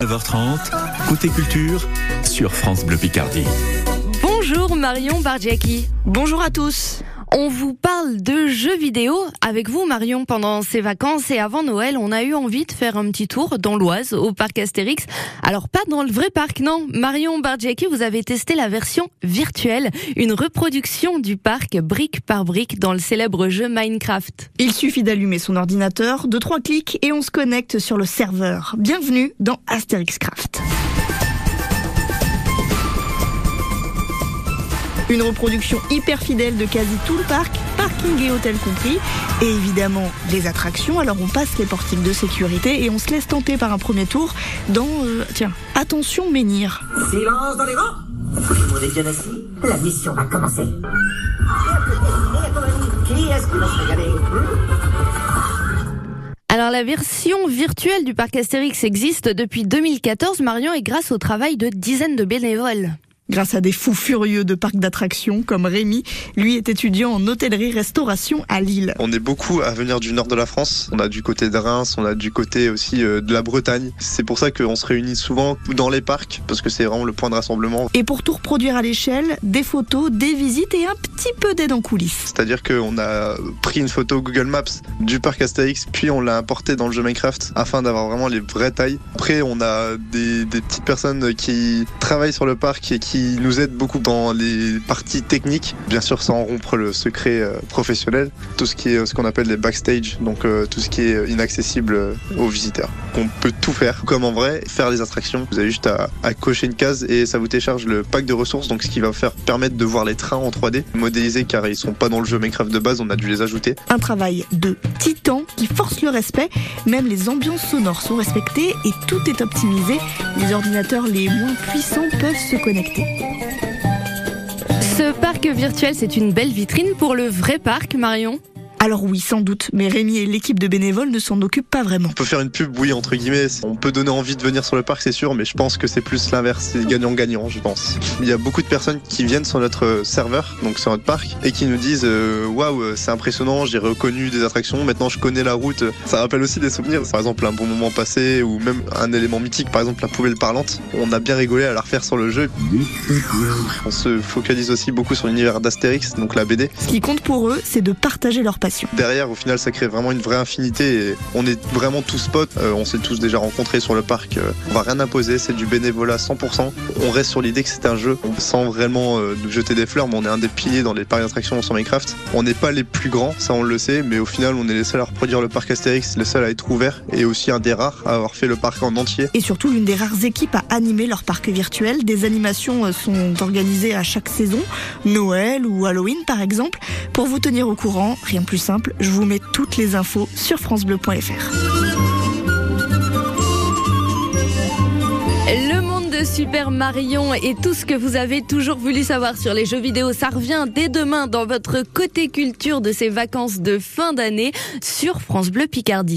9h30, côté culture, sur France Bleu Picardie. Bonjour Marion Bargiaki. Bonjour à tous. On vous parle de jeux vidéo avec vous Marion pendant ces vacances et avant Noël, on a eu envie de faire un petit tour dans l'Oise au parc Astérix. Alors pas dans le vrai parc, non. Marion Bargiaki, vous avez testé la version virtuelle, une reproduction du parc brique par brique dans le célèbre jeu Minecraft. Il suffit d'allumer son ordinateur, de trois clics et on se connecte sur le serveur. Bienvenue dans Astérix Craft. Une reproduction hyper fidèle de quasi tout le parc, parking et hôtel compris, et évidemment les attractions. Alors on passe les portiques de sécurité et on se laisse tenter par un premier tour dans, euh, tiens, attention Menhir. Silence dans les rangs Tout le bien assis La mission va commencer. Qui est-ce qui va se régaler Alors la version virtuelle du parc Astérix existe depuis 2014, Marion, et grâce au travail de dizaines de bénévoles grâce à des fous furieux de parcs d'attractions comme Rémi. Lui est étudiant en hôtellerie-restauration à Lille. On est beaucoup à venir du nord de la France. On a du côté de Reims, on a du côté aussi euh, de la Bretagne. C'est pour ça qu'on se réunit souvent dans les parcs parce que c'est vraiment le point de rassemblement. Et pour tout reproduire à l'échelle, des photos, des visites et un petit peu d'aide en coulisses. C'est-à-dire qu'on a pris une photo Google Maps du parc Astérix, puis on l'a importé dans le jeu Minecraft afin d'avoir vraiment les vraies tailles. Après, on a des, des petites personnes qui travaillent sur le parc et qui nous aide beaucoup dans les parties techniques, bien sûr sans rompre le secret euh, professionnel, tout ce qui est ce qu'on appelle les backstage, donc euh, tout ce qui est inaccessible euh, aux visiteurs. On peut tout faire comme en vrai, faire les attractions. Vous avez juste à, cocher une case et ça vous télécharge le pack de ressources, donc ce qui va faire permettre de voir les trains en 3D modélisés car ils sont pas dans le jeu Minecraft de base, on a dû les ajouter. Un travail de titan qui force le respect, même les ambiances sonores sont respectées et tout est optimisé. Les ordinateurs les moins puissants peuvent se connecter. Ce parc virtuel, c'est une belle vitrine pour le vrai parc, Marion alors oui, sans doute, mais Rémi et l'équipe de bénévoles ne s'en occupent pas vraiment. On peut faire une pub, oui, entre guillemets. On peut donner envie de venir sur le parc, c'est sûr, mais je pense que c'est plus l'inverse. C'est gagnant-gagnant, je pense. Il y a beaucoup de personnes qui viennent sur notre serveur, donc sur notre parc, et qui nous disent euh, Waouh, c'est impressionnant, j'ai reconnu des attractions, maintenant je connais la route. Ça rappelle aussi des souvenirs, par exemple un bon moment passé, ou même un élément mythique, par exemple la poubelle parlante. On a bien rigolé à la refaire sur le jeu. On se focalise aussi beaucoup sur l'univers d'Astérix, donc la BD. Ce qui compte pour eux, c'est de partager leur passion. Derrière, au final, ça crée vraiment une vraie infinité et on est vraiment tous potes. Euh, on s'est tous déjà rencontrés sur le parc. Euh, on va rien imposer, c'est du bénévolat 100%. On reste sur l'idée que c'est un jeu. On sent vraiment euh, nous jeter des fleurs, mais on est un des piliers dans les parcs d'attractions sur Minecraft. On n'est pas les plus grands, ça on le sait, mais au final, on est les seuls à reproduire le parc Astérix, les seuls à être ouvert et aussi un des rares à avoir fait le parc en entier. Et surtout, l'une des rares équipes à animer leur parc virtuel. Des animations sont organisées à chaque saison, Noël ou Halloween par exemple. Pour vous tenir au courant, rien de simple, je vous mets toutes les infos sur francebleu.fr. Le monde de Super Marion et tout ce que vous avez toujours voulu savoir sur les jeux vidéo, ça revient dès demain dans votre côté culture de ces vacances de fin d'année sur France Bleu Picardie.